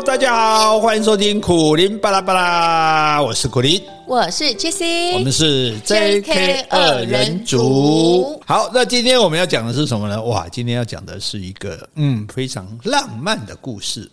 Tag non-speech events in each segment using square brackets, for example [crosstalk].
Hello，大家好，欢迎收听苦林巴拉巴拉，我是苦林，我是 JC，我们是 JK 二人组。好，那今天我们要讲的是什么呢？哇，今天要讲的是一个嗯非常浪漫的故事。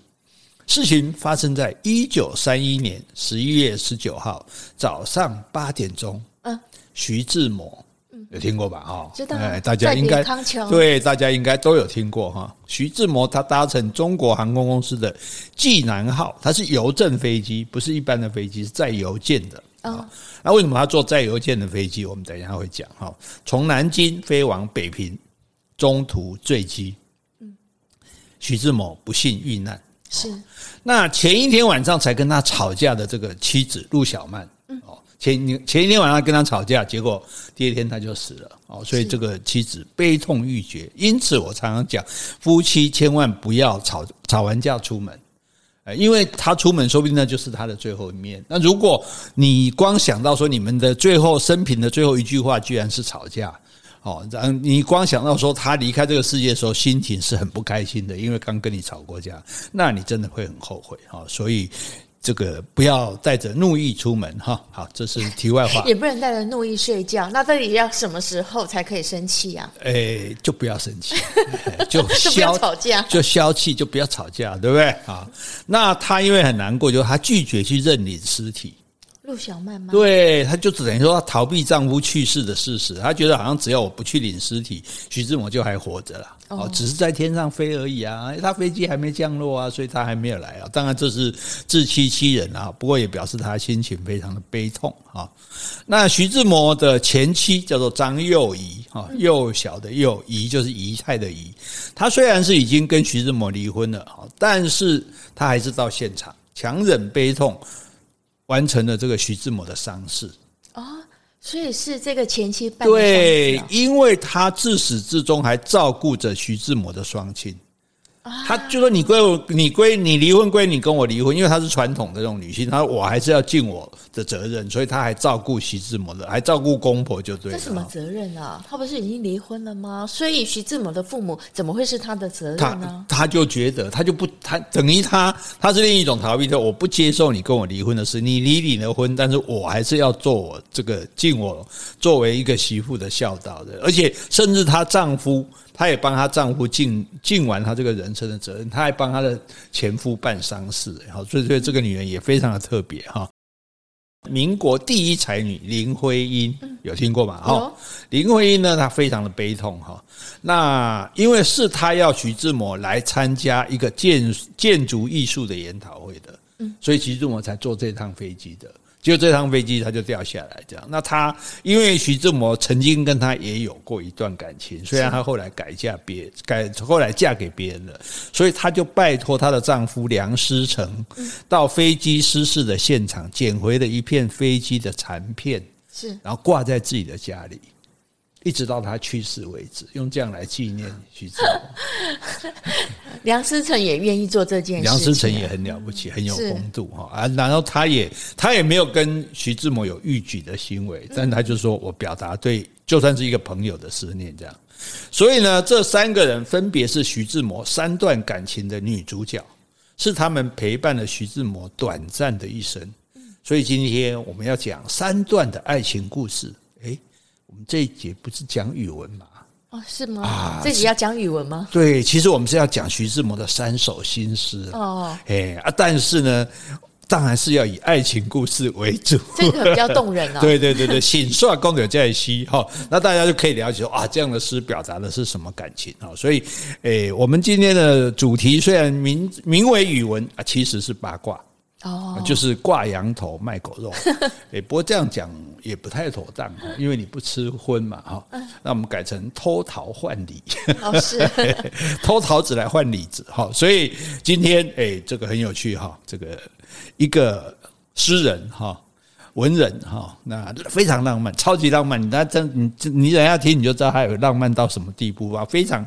事情发生在一九三一年十一月十九号早上八点钟。嗯，徐志摩。有听过吧？哈，知道。大家应该对，大家应该都有听过哈。徐志摩他搭乘中国航空公司的济南号，它是邮政飞机，不是一般的飞机，是载邮件的。啊。那为什么他坐载邮件的飞机？我们等一下会讲哈。从南京飞往北平，中途坠机。嗯。徐志摩不幸遇难。是。那前一天晚上才跟他吵架的这个妻子陆小曼。前前一天晚上跟他吵架，结果第二天他就死了哦，所以这个妻子悲痛欲绝。因此我常常讲，夫妻千万不要吵吵完架出门，因为他出门说不定那就是他的最后一面。那如果你光想到说你们的最后生平的最后一句话居然是吵架，哦，然后你光想到说他离开这个世界的时候心情是很不开心的，因为刚跟你吵过架，那你真的会很后悔哈。所以。这个不要带着怒意出门哈，好，这是题外话。也不能带着怒意睡觉，那到底要什么时候才可以生气啊？哎，就不要生气，[laughs] 就消吵架，就消气，就不要吵架，对不对？啊，那他因为很难过，就他拒绝去认领尸体。陆小曼吗？对，她就只等于说逃避丈夫去世的事实，她觉得好像只要我不去领尸体，徐志摩就还活着了。哦，只是在天上飞而已啊，他飞机还没降落啊，所以他还没有来啊。当然这是自欺欺人啊，不过也表示他心情非常的悲痛啊。那徐志摩的前妻叫做张幼仪啊，幼小的幼，仪就是仪态的仪。她虽然是已经跟徐志摩离婚了啊，但是她还是到现场强忍悲痛。完成了这个徐志摩的丧事啊，所以是这个前妻办对，因为他自始至终还照顾着徐志摩的双亲。他就说：“你归我，你归你离婚归你跟我离婚，因为她是传统的这种女性，她说我还是要尽我的责任，所以她还照顾徐志摩的，还照顾公婆，就对了。这什么责任啊？她不是已经离婚了吗？所以徐志摩的父母怎么会是她的责任呢？他他就觉得她就不，她等于她，她是另一种逃避的，我不接受你跟我离婚的事，你离你的婚，但是我还是要做我这个尽我作为一个媳妇的孝道的，而且甚至她丈夫。”她也帮她丈夫尽尽完她这个人生的责任，她还帮她的前夫办丧事，好，所以所以这个女人也非常的特别哈。民国第一才女林徽因有听过吗？哈，林徽因呢，她非常的悲痛哈。那因为是她要徐志摩来参加一个建建筑艺术的研讨会的，所以徐志摩才坐这趟飞机的。就这趟飞机，他就掉下来，这样。那他因为徐志摩曾经跟他也有过一段感情，虽然他后来改嫁别改，后来嫁给别人了，所以他就拜托她的丈夫梁思成到飞机失事的现场捡回了一片飞机的残片，是，然后挂在自己的家里。一直到他去世为止，用这样来纪念徐志摩。[laughs] 梁思成也愿意做这件事，梁思成也很了不起，很有风度哈啊！然后他也他也没有跟徐志摩有逾矩的行为，但他就说我表达对，就算是一个朋友的思念这样。所以呢，这三个人分别是徐志摩三段感情的女主角，是他们陪伴了徐志摩短暂的一生。所以今天我们要讲三段的爱情故事。这一节不是讲语文吗？哦，是吗？啊，这集要讲语文吗？对，其实我们是要讲徐志摩的三首新诗。哦，哎啊，但是呢，当然是要以爱情故事为主，这个比较动人啊。[laughs] 对对对对，醒刷公有在西哈，那大家就可以了解说啊，这样的诗表达的是什么感情啊？所以，哎，我们今天的主题虽然名名为语文啊，其实是八卦。哦，就是挂羊头卖狗肉，[laughs] 哎，不过这样讲也不太妥当，因为你不吃荤嘛，哈。那我们改成偷桃换李，哦是，[laughs] 偷桃子来换李子，哈。所以今天哎，这个很有趣哈，这个一个诗人哈，文人哈，那非常浪漫，超级浪漫。你真你你等下听你就知道他有浪漫到什么地步啊！非常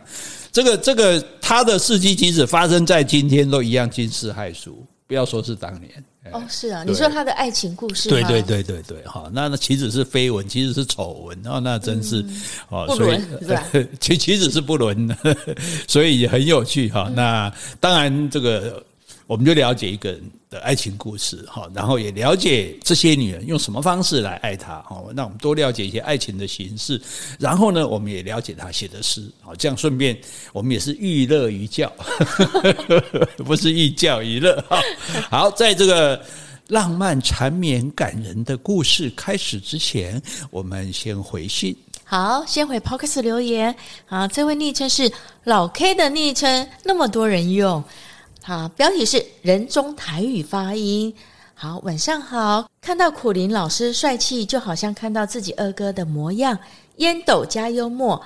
这个这个他的事迹，即使发生在今天，都一样惊世骇俗。不要说是当年哦，是啊，你说他的爱情故事，对对对对对，哈，那那岂止是绯闻，其实是丑闻，哦那真是哦，不伦是吧？[laughs] 其其实是不伦的，[laughs] 所以也很有趣哈。那当然，这个我们就了解一个人的爱情故事哈，然后也了解这些女人用什么方式来爱他哈，让我们多了解一些爱情的形式，然后呢，我们也了解他写的诗，好，这样顺便我们也是寓乐于教，[laughs] 不是寓教于乐哈。好，在这个浪漫缠绵感人的故事开始之前，我们先回信。好，先回 Podcast 留言。好，这位昵称是老 K 的昵称，那么多人用。好，标题是人中台语发音。好，晚上好，看到苦林老师帅气，就好像看到自己二哥的模样，烟斗加幽默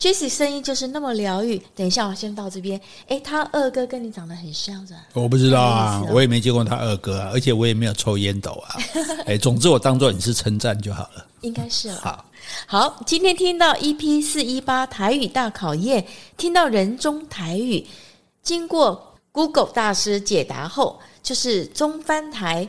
，Jessie 声音就是那么疗愈。等一下，我先到这边。诶，他二哥跟你长得很像的，我不知道啊，我也没见过他二哥啊，而且我也没有抽烟斗啊。[laughs] 诶，总之我当做你是称赞就好了，应该是了。好，好，今天听到 EP 四一八台语大考验，听到人中台语，经过。Google 大师解答后，就是中翻台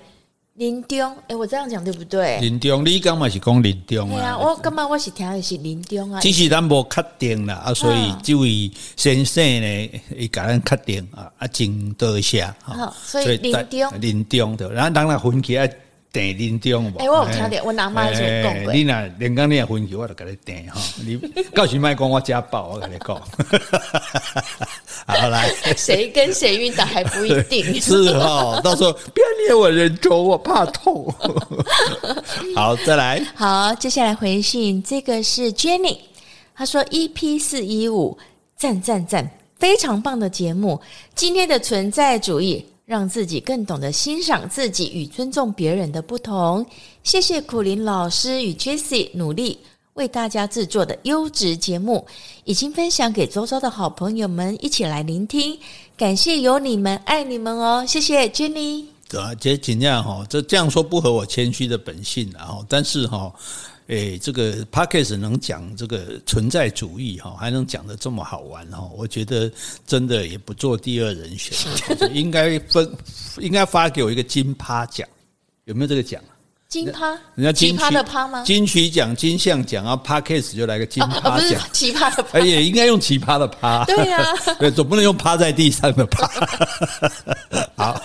林中。哎，我这样讲对不对？林中，你刚嘛是讲林中啊？对啊，我刚嘛我是听的是林中啊。只是咱无确定啦，啊，所以这位先生呢，伊甲咱确定啊，啊，真多谢哈。所以林中，林中的，然后当然分起来。订林中，哎，我有听到，我阿妈就讲过。你那连刚你也分球，我就给你订哈。你告诉麦讲我家暴，我跟你讲。[laughs] 好来，谁跟谁晕倒还不一定。[laughs] 是哈，到时候别捏我人中，我怕痛。[laughs] 好，再来。好，接下来回信，这个是 Jenny，她说 EP 四一五，赞赞赞，非常棒的节目。今天的存在主义。让自己更懂得欣赏自己与尊重别人的不同。谢谢苦林老师与 Jessie 努力为大家制作的优质节目，已经分享给周遭的好朋友们一起来聆听。感谢有你们，爱你们哦！谢谢 Jenny。啊，这尽量哈，这这样说不合我谦虚的本性，啊但是哈。诶，这个 Podcast 能讲这个存在主义哈，还能讲得这么好玩哈，我觉得真的也不做第二人选，[laughs] 应该分，应该发给我一个金趴奖，有没有这个奖？金趴？人家金趴的趴吗？金曲奖、金像奖啊，Podcast 就来个金趴奖，奇葩的趴，哎，也应该用奇葩的趴，对呀，[laughs] 对，总不能用趴在地上的趴。好，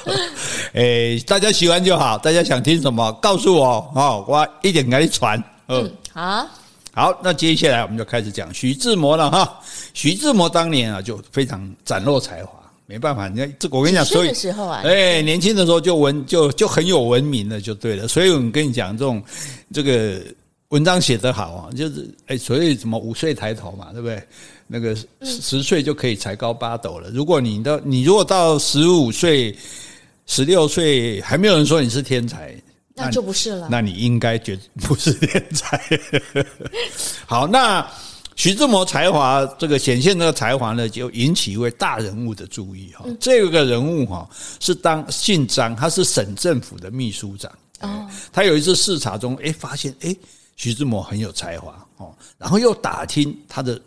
诶，大家喜欢就好，大家想听什么告诉我哦，我一点给你传。嗯，好，好，那接下来我们就开始讲徐志摩了哈。徐志摩当年啊，就非常展露才华，没办法，你看这我跟你讲，所以时候啊，哎，年轻的时候就文就就很有文明了，就对了。所以我们跟你讲，这种这个文章写得好啊，就是哎，所以什么五岁抬头嘛，对不对？那个十岁就可以才高八斗了。如果你到你如果到十五岁、十六岁，还没有人说你是天才。那就不是了。那你应该觉得不是天才。[laughs] 好，那徐志摩才华这个显现这个才华呢，就引起一位大人物的注意哈。这个人物哈是当姓张，他是省政府的秘书长。哦，他有一次视察中，哎，发现哎徐志摩很有才华哦，然后又打听他的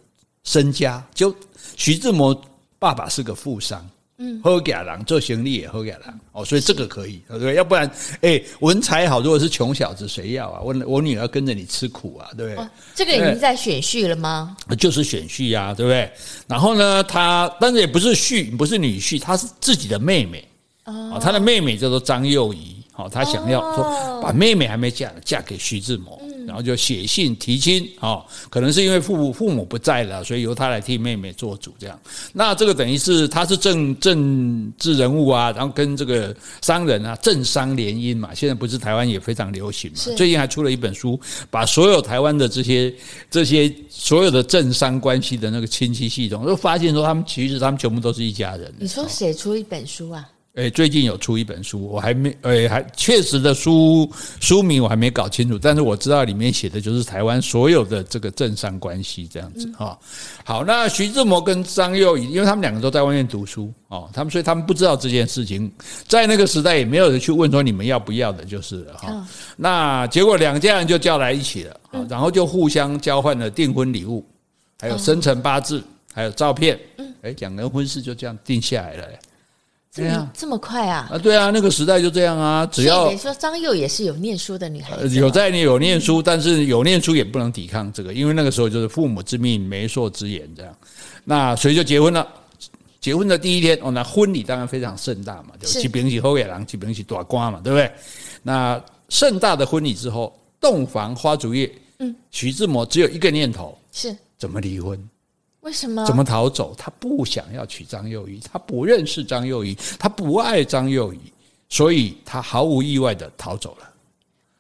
身家，就徐志摩爸爸是个富商。嗯，好家人做行李也好家人哦，所以这个可以，对不对？要不然，哎、欸，文采好，如果是穷小子，谁要啊？我我女儿跟着你吃苦啊，对不对？哦、这个已经在选婿了吗？就是选婿呀，对不对？然后呢，他但是也不是婿，不是女婿，他是自己的妹妹哦，他的妹妹叫做张幼仪，哦，他想要说把妹妹还没嫁，嫁给徐志摩。然后就写信提亲啊，可能是因为父母父母不在了，所以由他来替妹妹做主这样。那这个等于是他是政政治人物啊，然后跟这个商人啊政商联姻嘛。现在不是台湾也非常流行嘛？最近还出了一本书，把所有台湾的这些这些所有的政商关系的那个亲戚系统，都发现说他们其实他们全部都是一家人。你说写出一本书啊？诶，最近有出一本书，我还没诶，还确实的书书名我还没搞清楚，但是我知道里面写的就是台湾所有的这个政商关系这样子哈。好，那徐志摩跟张幼仪，因为他们两个都在外面读书哦，他们所以他们不知道这件事情，在那个时代也没有人去问说你们要不要的，就是了哈。那结果两家人就叫来一起了，然后就互相交换了订婚礼物，还有生辰八字，还有照片，诶，两个人婚事就这样定下来了。这么这么快啊！啊，对啊，那个时代就这样啊。只要等于说张幼也是有念书的女孩子，有在你有念书，但是有念书也不能抵抗这个，因为那个时候就是父母之命，媒妁之言这样。那所以就结婚了。结婚的第一天哦，那婚礼当然非常盛大嘛，就吉平是后野郎，吉平是大瓜嘛，对不对？那盛大的婚礼之后，洞房花烛夜，嗯，徐志摩只有一个念头，是怎么离婚？为什么？怎么逃走？他不想要娶张幼仪，他不认识张幼仪，他不爱张幼仪，所以他毫无意外的逃走了。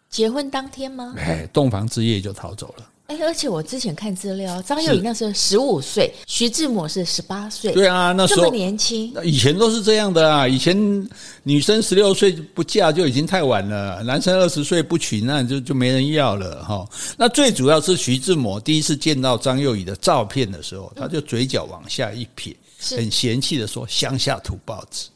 结婚当天吗？哎，洞房之夜就逃走了。哎，而且我之前看资料，张幼仪那时候十五岁，徐志摩是十八岁。对啊，那时候这么年轻。以前都是这样的啊，以前女生十六岁不嫁就已经太晚了，男生二十岁不娶那就就没人要了哈。那最主要是徐志摩第一次见到张幼仪的照片的时候，他就嘴角往下一撇，很嫌弃的说：“乡下土包子。”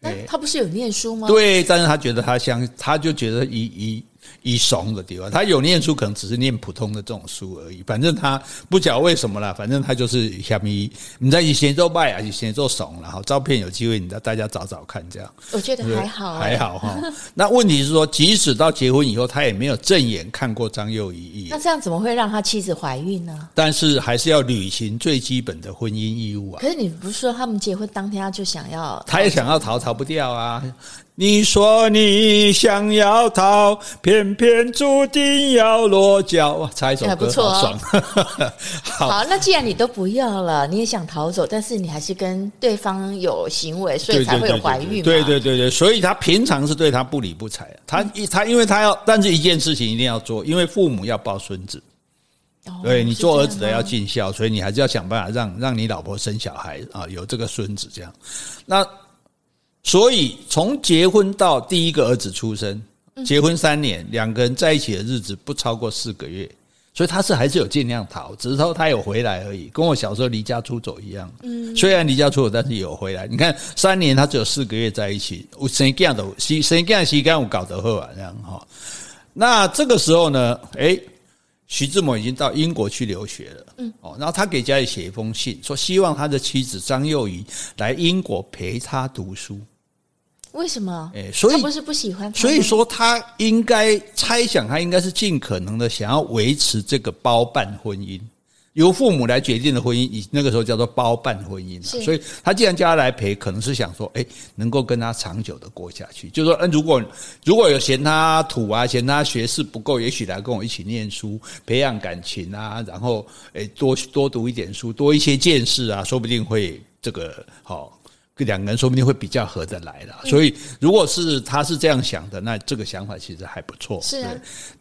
哎，他不是有念书吗？对，但是他觉得他乡，他就觉得一一。一怂的地方，他有念书，可能只是念普通的这种书而已。反正他不晓得为什么啦，反正他就是虾米，你在以前做拜啊，以前做怂了哈。照片有机会，你大家找找看，这样我觉得还好，还好哈。那问题是说，即使到结婚以后，他也没有正眼看过张幼仪一眼。那这样怎么会让他妻子怀孕呢？但是还是要履行最基本的婚姻义务啊。可是你不是说他们结婚当天他就想要，他也想要逃，逃不掉啊。你说你想要逃，偏偏注定要落脚。唱一首歌，好爽。[laughs] 好，好，那既然你都不要了，你也想逃走，但是你还是跟对方有行为，所以才会有怀孕。对对对对，所以他平常是对他不理不睬。他一他因为他要，但是一件事情一定要做，因为父母要抱孙子。对，你做儿子的要尽孝，所以你还是要想办法让让你老婆生小孩啊，有这个孙子这样。那。所以，从结婚到第一个儿子出生，结婚三年，两个人在一起的日子不超过四个月，所以他是还是有尽量逃，只是说他有回来而已，跟我小时候离家出走一样。嗯，虽然离家出走，但是有回来。你看，三年他只有四个月在一起，我谁干的？谁谁干？谁干？我搞得好啊，这样哈。那这个时候呢，诶，徐志摩已经到英国去留学了。嗯，哦，然后他给家里写一封信，说希望他的妻子张幼仪来英国陪他读书。为什么？哎，所以他不是不喜欢他，所以说他应该猜想，他应该是尽可能的想要维持这个包办婚姻，由父母来决定的婚姻，以那个时候叫做包办婚姻。所以他既然叫他来陪，可能是想说，哎，能够跟他长久的过下去。就是说，嗯，如果如果有嫌他土啊，嫌他学识不够，也许来跟我一起念书，培养感情啊，然后哎，多多读一点书，多一些见识啊，说不定会这个好。这两个人说不定会比较合得来的，所以如果是他是这样想的，那这个想法其实还不错。是啊，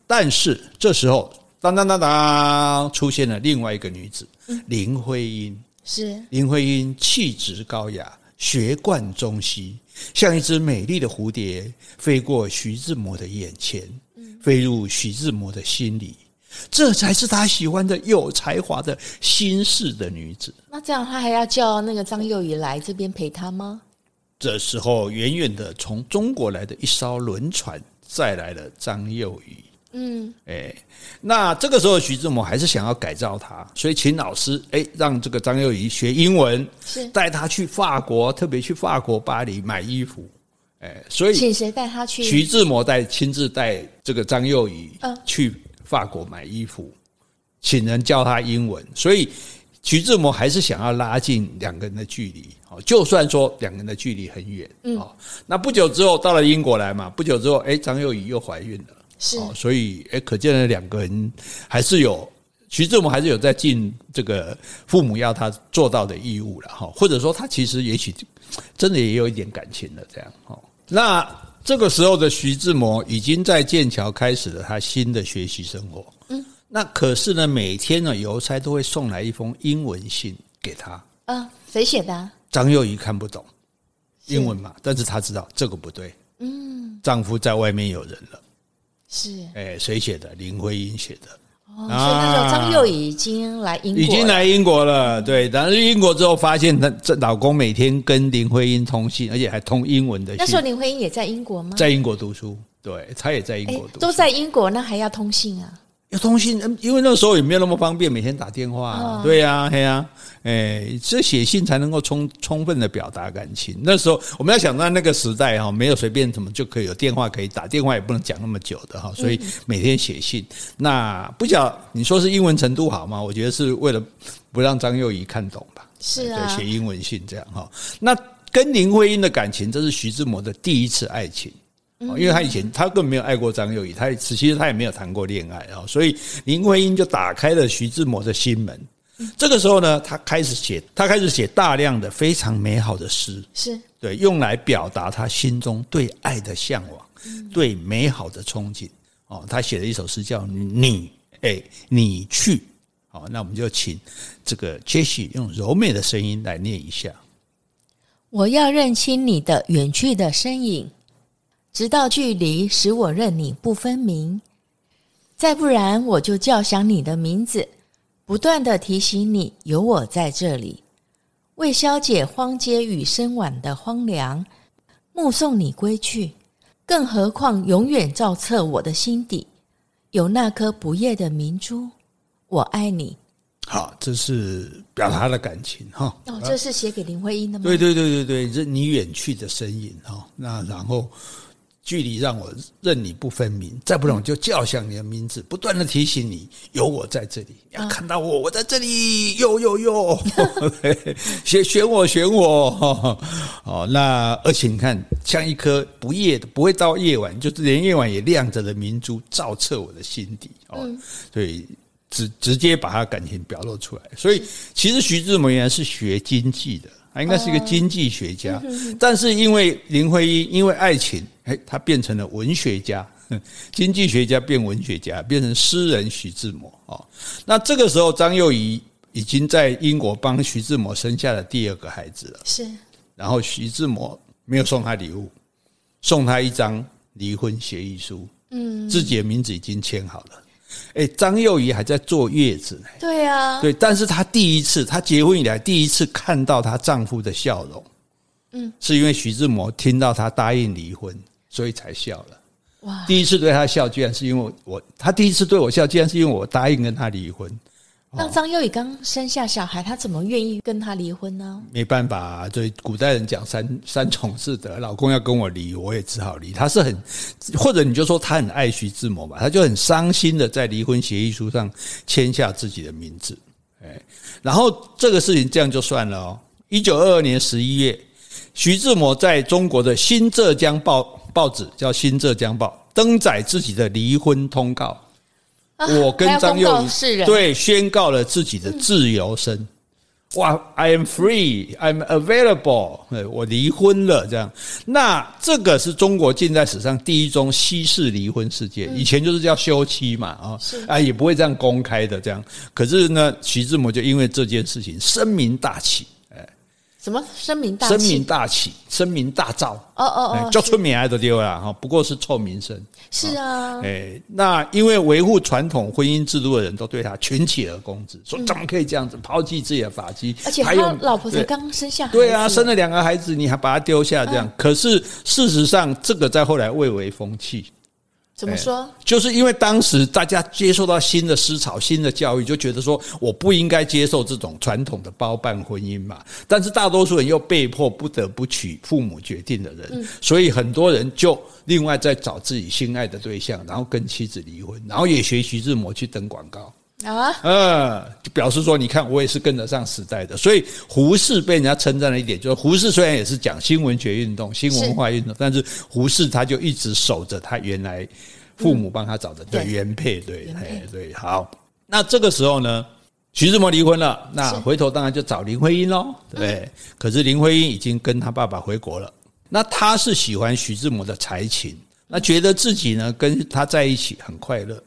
但是这时候当当当当出现了另外一个女子，林徽因。是林徽因气质高雅，学贯中西，像一只美丽的蝴蝶飞过徐志摩的眼前，飞入徐志摩的心里。这才是他喜欢的有才华的新式的女子。那这样他还要叫那个张幼仪来这边陪他吗？这时候，远远的从中国来的一艘轮船载来了张幼仪。嗯，哎，那这个时候徐志摩还是想要改造他，所以请老师哎让这个张幼仪学英文，是带他去法国，特别去法国巴黎买衣服。哎，所以请谁带他去？徐志摩带亲自带这个张幼仪去。法国买衣服，请人教他英文，所以徐志摩还是想要拉近两个人的距离。哦，就算说两个人的距离很远，哦，那不久之后到了英国来嘛，不久之后，哎，张幼仪又怀孕了，是，所以，哎，可见了两个人还是有徐志摩还是有在尽这个父母要他做到的义务了，哈，或者说他其实也许真的也有一点感情了，这样，哈，那。这个时候的徐志摩已经在剑桥开始了他新的学习生活。嗯，那可是呢，每天呢，邮差都会送来一封英文信给他。嗯，谁写的？张幼仪看不懂英文嘛，但是她知道这个不对。嗯，丈夫在外面有人了。是，哎，谁写的？林徽因写的。哦，所以那时候张幼仪已经来英国，已经来英国了。对，但是英国之后发现，她这老公每天跟林徽因通信，而且还通英文的信。那时候林徽因也在英国吗？在英国读书，对，她也在英国读书，都在英国，那还要通信啊？有通信，因为那时候也没有那么方便，每天打电话、啊。哦、对呀、啊，对呀、啊，哎，这写信才能够充充分的表达感情。那时候我们要想到那个时代哈，没有随便怎么就可以有电话可以打，电话也不能讲那么久的哈，所以每天写信。嗯、那不晓你说是英文程度好吗？我觉得是为了不让张幼仪看懂吧。是啊，写英文信这样哈。那跟林徽因的感情，这是徐志摩的第一次爱情。因为他以前他根本没有爱过张幼仪，他其实他也没有谈过恋爱啊，所以林徽因就打开了徐志摩的心门。这个时候呢，他开始写，他开始写大量的非常美好的诗，是对，用来表达他心中对爱的向往，对美好的憧憬。哦，他写了一首诗叫《你》，哎，你去。好，那我们就请这个 Jessie 用柔美的声音来念一下。我要认清你的远去的身影。直到距离使我认你不分明，再不然我就叫响你的名字，不断的提醒你有我在这里，为消解荒街与深晚的荒凉，目送你归去。更何况永远照彻我的心底，有那颗不夜的明珠，我爱你。好，这是表达他的感情哈。哦，这是写给林徽因的吗？对对对对对，这你远去的身影哈。那然后。距离让我认你不分明，再不懂就叫响你的名字，不断的提醒你有我在这里，你要看到我，我在这里，哟哟哟，选选我选我，[laughs] 哦，那而且你看，像一颗不夜的，不会到夜晚，就是连夜晚也亮着的明珠，照彻我的心底哦，所以直直接把他感情表露出来。所以其实徐志摩原来是学经济的。他应该是一个经济学家，但是因为林徽因，因为爱情，哎，他变成了文学家，经济学家变文学家，变成诗人徐志摩哦。那这个时候，张幼仪已经在英国帮徐志摩生下了第二个孩子了。是，然后徐志摩没有送他礼物，送他一张离婚协议书，嗯，自己的名字已经签好了。哎，张幼仪还在坐月子呢。对啊，对，但是她第一次，她结婚以来第一次看到她丈夫的笑容，嗯，是因为徐志摩听到她答应离婚，所以才笑了。哇，第一次对她笑，居然是因为我，她第一次对我笑，居然是因为我答应跟她离婚。那张幼仪刚生下小孩，她怎么愿意跟他离婚呢？没办法，对古代人讲三三从四德，老公要跟我离，我也只好离。他是很，或者你就说他很爱徐志摩吧，他就很伤心的在离婚协议书上签下自己的名字。哎，然后这个事情这样就算了哦。一九二二年十一月，徐志摩在中国的新浙江报报纸叫《新浙江报》登载自己的离婚通告。我跟张幼仪对宣告了自己的自由身，哇！I am free, I'm available。我离婚了，这样。那这个是中国近代史上第一宗西式离婚事件，以前就是叫休妻嘛，啊，啊，也不会这样公开的这样。可是呢，徐志摩就因为这件事情声名大起。什么声名大声名大起，声名大噪？哦哦哦，叫出名来都丢了哈，不过是臭名声。是啊，哎，那因为维护传统婚姻制度的人都对他群起而攻之，说怎么可以这样子抛弃自己的发迹？而且还有老婆才刚生下，对啊，生了两个孩子，你还把他丢下这样？可是事实上，这个在后来蔚为风气。怎么说？就是因为当时大家接受到新的思潮、新的教育，就觉得说我不应该接受这种传统的包办婚姻嘛。但是大多数人又被迫不得不娶父母决定的人，所以很多人就另外再找自己心爱的对象，然后跟妻子离婚，然后也学徐志摩去登广告。啊，嗯，就表示说，你看我也是跟得上时代的，所以胡适被人家称赞了一点，就是胡适虽然也是讲新文学运动、新文化运动，但是胡适他就一直守着他原来父母帮他找的对原配，对，哎，对，好。那这个时候呢，徐志摩离婚了，那回头当然就找林徽因喽，对。可是林徽因已经跟他爸爸回国了，那他是喜欢徐志摩的才情，那觉得自己呢跟他在一起很快乐。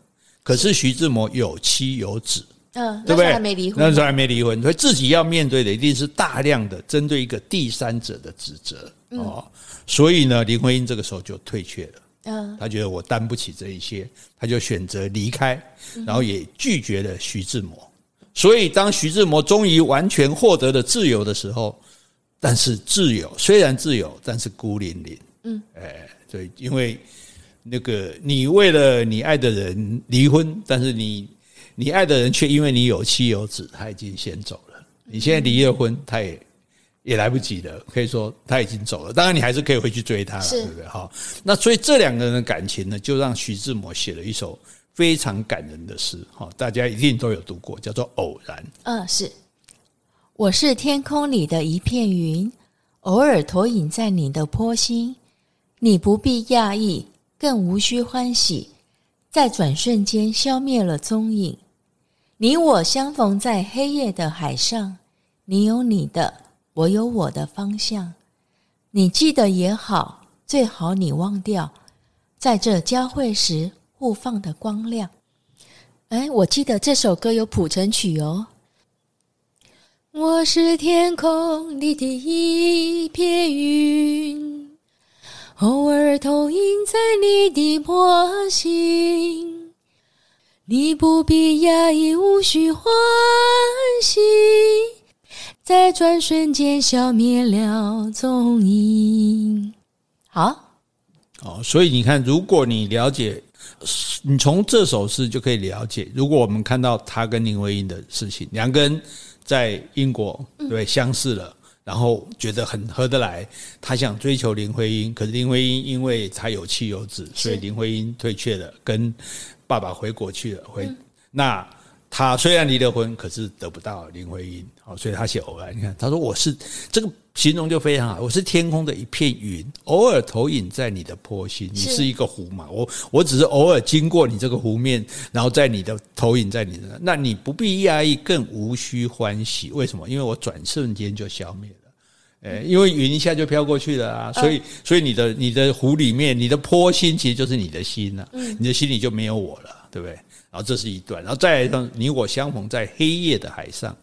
可是徐志摩有妻有子，嗯，对不对？那时候还没离婚，那时候还没离婚，所以自己要面对的一定是大量的针对一个第三者的指责哦。所以呢，林徽因这个时候就退却了，嗯，他觉得我担不起这一些，他就选择离开，然后也拒绝了徐志摩。所以当徐志摩终于完全获得了自由的时候，但是自由虽然自由，但是孤零零，嗯，哎，对，因为。那个你为了你爱的人离婚，但是你你爱的人却因为你有妻有子，他已经先走了。你现在离了婚，他也也来不及了，可以说他已经走了。当然，你还是可以回去追他了，对不对？哈，那所以这两个人的感情呢，就让徐志摩写了一首非常感人的诗。哈，大家一定都有读过，叫做《偶然》。嗯，是。我是天空里的一片云，偶尔投影在你的波心，你不必讶异，更无需欢喜，在转瞬间消灭了踪影。你我相逢在黑夜的海上，你有你的，我有我的方向。你记得也好，最好你忘掉，在这交汇时互放的光亮。哎，我记得这首歌有谱成曲哦。我是天空里的一片云，偶尔投影在你的波心。你不必压抑，无需欢喜，在转瞬间消灭了踪影。好，哦，所以你看，如果你了解，你从这首诗就可以了解。如果我们看到他跟林徽因的事情，两个人在英国对相识了，然后觉得很合得来，他想追求林徽因，可是林徽因因为他有妻有子，所以林徽因退却了，跟。爸爸回国去了，回那他虽然离了婚，可是得不到林徽因，好，所以他写偶然。你看，他说我是这个形容就非常好，我是天空的一片云，偶尔投影在你的波心。你是一个湖嘛，我我只是偶尔经过你这个湖面，然后在你的投影在你的，那你不必压抑，更无需欢喜。为什么？因为我转瞬间就消灭了，诶，因为云一下就飘过去了啊，所以所以你的你的湖里面，你的波心其实就是你的心了，你的心里就没有我了。对不对？然后这是一段，然后再来说，你我相逢在黑夜的海上。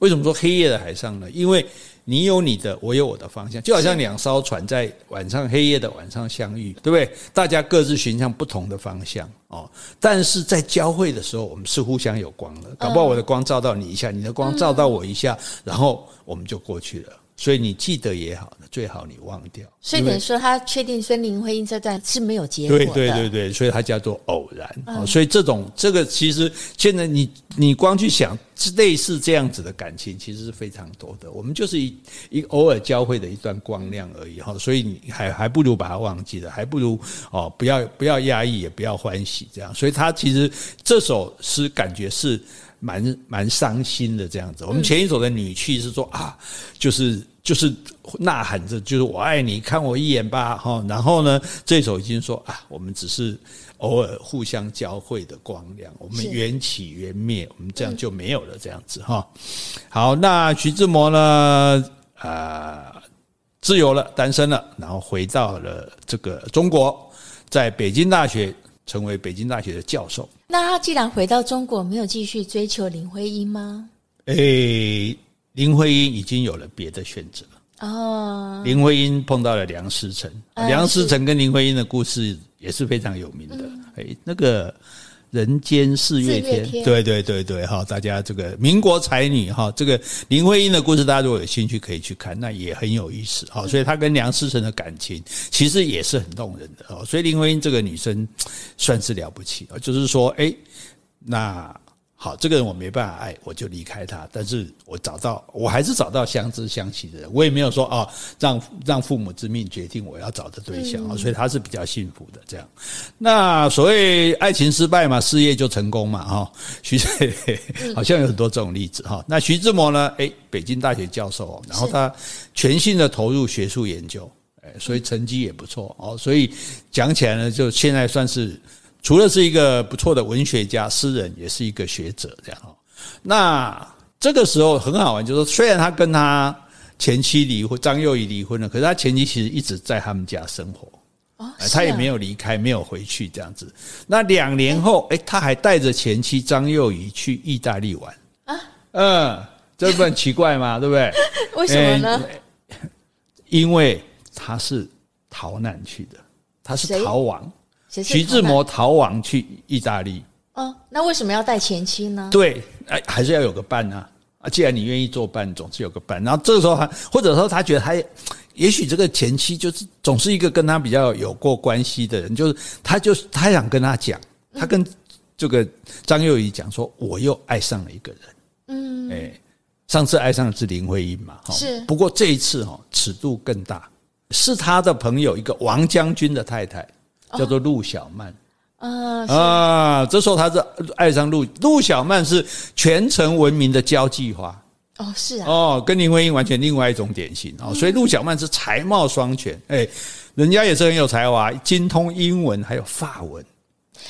为什么说黑夜的海上呢？因为你有你的，我有我的方向，就好像两艘船在晚上黑夜的晚上相遇，对不对？大家各自寻向不同的方向哦，但是在交汇的时候，我们是互相有光的。搞不好我的光照到你一下，你的光照到我一下，然后我们就过去了。所以你记得也好，最好你忘掉。所以等于说，他确定森林婚姻这段是没有结果的。对对对对，所以它叫做偶然。嗯、所以这种这个其实现在你你光去想类似这样子的感情，其实是非常多的。我们就是一一偶尔交汇的一段光亮而已哈。所以你还还不如把它忘记了，还不如哦不要不要压抑，也不要欢喜这样。所以他其实这首诗感觉是。蛮蛮伤心的这样子。我们前一首的女婿是说啊，就是就是呐喊着，就是我爱你，看我一眼吧，哈。然后呢，这首已经说啊，我们只是偶尔互相交汇的光亮，我们缘起缘灭，我们这样就没有了这样子哈。好，那徐志摩呢，啊，自由了，单身了，然后回到了这个中国，在北京大学成为北京大学的教授。那他既然回到中国，没有继续追求林徽因吗？诶，林徽因已经有了别的选择哦。林徽因碰到了梁思成，梁思成跟林徽因的故事也是非常有名的。诶，那个。人间四月天，对对对对，哈，大家这个民国才女哈，这个林徽因的故事，大家如果有兴趣可以去看，那也很有意思哈。所以她跟梁思成的感情其实也是很动人的哦。所以林徽因这个女生算是了不起啊，就是说，哎，那。好，这个人我没办法爱，我就离开他。但是我找到，我还是找到相知相惜的人。我也没有说啊，让让父母之命决定我要找的对象啊，所以他是比较幸福的这样。那所谓爱情失败嘛，事业就成功嘛，哈。[laughs] 徐好像有很多这种例子哈。那徐志摩呢？诶，北京大学教授，然后他全心的投入学术研究，诶，所以成绩也不错哦。所以讲起来呢，就现在算是。除了是一个不错的文学家、诗人，也是一个学者，这样。那这个时候很好玩，就是说，虽然他跟他前妻离婚，张幼仪离婚了，可是他前妻其实一直在他们家生活，他也没有离开，没有回去这样子。那两年后，诶，他还带着前妻张幼仪去意大利玩啊？嗯，这不很奇怪吗？[laughs] 对不对？为什么呢？因为他是逃难去的，他是逃亡。徐志摩逃亡去意大利，哦，那为什么要带前妻呢？对，哎，还是要有个伴啊！啊，既然你愿意做伴，总是有个伴。然后这个时候，他或者说他觉得他也许这个前妻就是总是一个跟他比较有过关系的人，就是他就是他想跟他讲，他跟这个张幼仪讲说，我又爱上了一个人。嗯，哎，上次爱上的是林徽因嘛，是。不过这一次哈，尺度更大，是他的朋友一个王将军的太太，叫做陆小曼。啊啊，这时候他是爱上陆陆小曼，是全城闻名的交际花。哦，是啊，哦，跟林徽因完全另外一种典型哦，所以陆小曼是才貌双全，哎，人家也是很有才华，精通英文还有法文。